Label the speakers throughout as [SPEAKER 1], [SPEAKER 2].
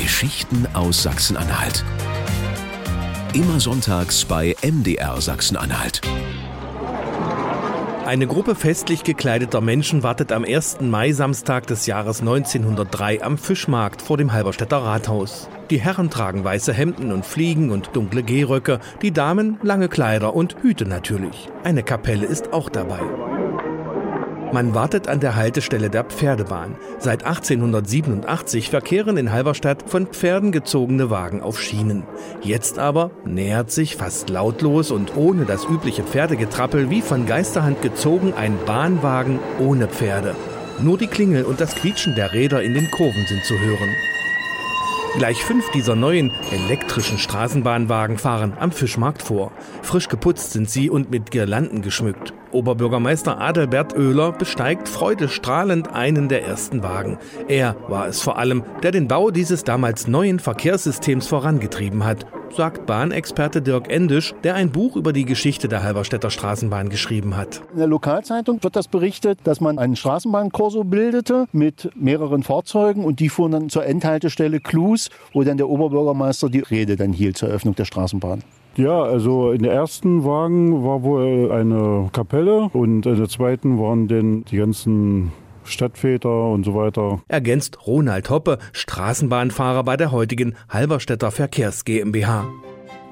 [SPEAKER 1] Geschichten aus Sachsen-Anhalt. Immer sonntags bei MDR Sachsen-Anhalt.
[SPEAKER 2] Eine Gruppe festlich gekleideter Menschen wartet am 1. Mai-Samstag des Jahres 1903 am Fischmarkt vor dem Halberstädter Rathaus. Die Herren tragen weiße Hemden und Fliegen und dunkle Gehröcke, die Damen lange Kleider und Hüte natürlich. Eine Kapelle ist auch dabei. Man wartet an der Haltestelle der Pferdebahn. Seit 1887 verkehren in Halberstadt von Pferden gezogene Wagen auf Schienen. Jetzt aber nähert sich fast lautlos und ohne das übliche Pferdegetrappel wie von Geisterhand gezogen ein Bahnwagen ohne Pferde. Nur die Klingel und das Quietschen der Räder in den Kurven sind zu hören. Gleich fünf dieser neuen elektrischen Straßenbahnwagen fahren am Fischmarkt vor. Frisch geputzt sind sie und mit Girlanden geschmückt. Oberbürgermeister Adelbert Oehler besteigt freudestrahlend einen der ersten Wagen. Er war es vor allem, der den Bau dieses damals neuen Verkehrssystems vorangetrieben hat sagt Bahnexperte Dirk Endisch, der ein Buch über die Geschichte der Halberstädter Straßenbahn geschrieben hat.
[SPEAKER 3] In der Lokalzeitung wird das berichtet, dass man einen Straßenbahnkorso bildete mit mehreren Fahrzeugen und die fuhren dann zur Endhaltestelle Klus, wo dann der Oberbürgermeister die Rede dann hielt zur Eröffnung der Straßenbahn.
[SPEAKER 4] Ja, also in der ersten Wagen war wohl eine Kapelle und in der zweiten waren dann die ganzen Stadtväter und so weiter.
[SPEAKER 2] Ergänzt Ronald Hoppe, Straßenbahnfahrer bei der heutigen Halberstädter Verkehrs GmbH.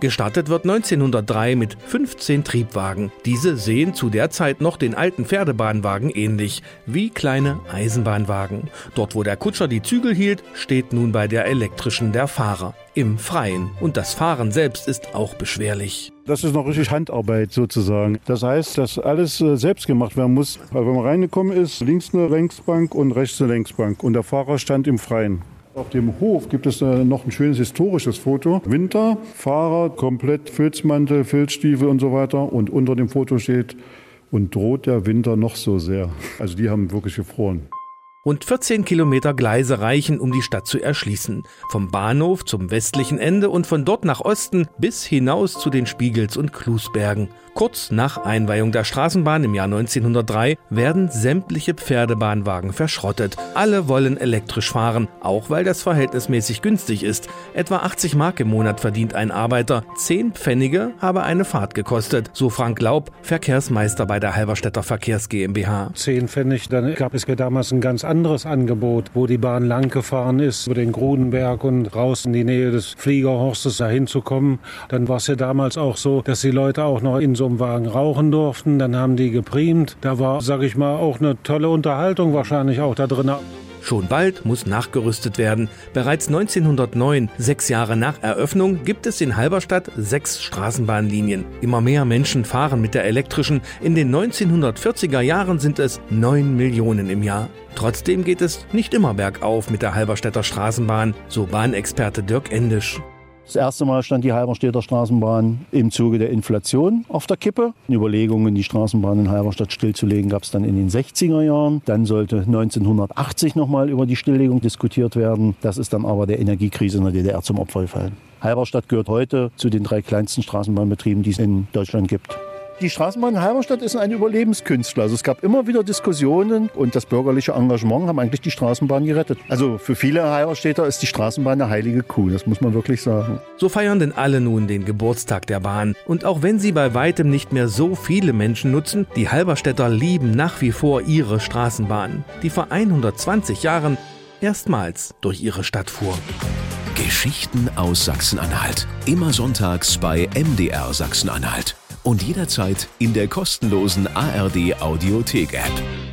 [SPEAKER 2] Gestartet wird 1903 mit 15 Triebwagen. Diese sehen zu der Zeit noch den alten Pferdebahnwagen ähnlich, wie kleine Eisenbahnwagen. Dort, wo der Kutscher die Zügel hielt, steht nun bei der elektrischen der Fahrer. Im Freien. Und das Fahren selbst ist auch beschwerlich.
[SPEAKER 4] Das ist noch richtig Handarbeit sozusagen. Das heißt, dass alles äh, selbst gemacht werden muss. Weil wenn man reingekommen ist, links eine Längsbank und rechts eine Längsbank. Und der Fahrer stand im Freien. Auf dem Hof gibt es äh, noch ein schönes historisches Foto. Winter, Fahrer, komplett Filzmantel, Filzstiefel und so weiter. Und unter dem Foto steht, und droht der Winter noch so sehr. Also die haben wirklich gefroren.
[SPEAKER 2] Rund 14 Kilometer Gleise reichen, um die Stadt zu erschließen. Vom Bahnhof zum westlichen Ende und von dort nach Osten bis hinaus zu den Spiegels und Klusbergen. Kurz nach Einweihung der Straßenbahn im Jahr 1903 werden sämtliche Pferdebahnwagen verschrottet. Alle wollen elektrisch fahren, auch weil das verhältnismäßig günstig ist. Etwa 80 Mark im Monat verdient ein Arbeiter. 10 Pfennige habe eine Fahrt gekostet, so Frank Laub, Verkehrsmeister bei der Halberstädter Verkehrs GmbH.
[SPEAKER 5] 10 Pfennig, dann gab es damals ein ganz anderes Angebot, wo die Bahn lang gefahren ist, über den Grudenberg und raus in die Nähe des Fliegerhorstes dahin zu kommen. Dann war es ja damals auch so, dass die Leute auch noch in so einem Wagen rauchen durften. Dann haben die geprimt. Da war, sag ich mal, auch eine tolle Unterhaltung wahrscheinlich auch da drin.
[SPEAKER 2] Schon bald muss nachgerüstet werden. Bereits 1909, sechs Jahre nach Eröffnung, gibt es in Halberstadt sechs Straßenbahnlinien. Immer mehr Menschen fahren mit der elektrischen. In den 1940er Jahren sind es neun Millionen im Jahr. Trotzdem geht es nicht immer bergauf mit der Halberstädter Straßenbahn, so Bahnexperte Dirk Endisch.
[SPEAKER 3] Das erste Mal stand die Halberstädter Straßenbahn im Zuge der Inflation auf der Kippe. Überlegungen, die Straßenbahn in Halberstadt stillzulegen, gab es dann in den 60er Jahren. Dann sollte 1980 nochmal über die Stilllegung diskutiert werden. Das ist dann aber der Energiekrise in der DDR zum Opfer gefallen. Halberstadt gehört heute zu den drei kleinsten Straßenbahnbetrieben, die es in Deutschland gibt. Die Straßenbahn in Halberstadt ist ein Überlebenskünstler. Also es gab immer wieder Diskussionen und das bürgerliche Engagement haben eigentlich die Straßenbahn gerettet. Also für viele Halberstädter ist die Straßenbahn eine heilige Kuh, das muss man wirklich sagen.
[SPEAKER 2] So feiern denn alle nun den Geburtstag der Bahn. Und auch wenn sie bei weitem nicht mehr so viele Menschen nutzen, die Halberstädter lieben nach wie vor ihre Straßenbahn, die vor 120 Jahren erstmals durch ihre Stadt fuhr.
[SPEAKER 1] Geschichten aus Sachsen-Anhalt. Immer sonntags bei MDR Sachsen-Anhalt und jederzeit in der kostenlosen ARD Audiothek App.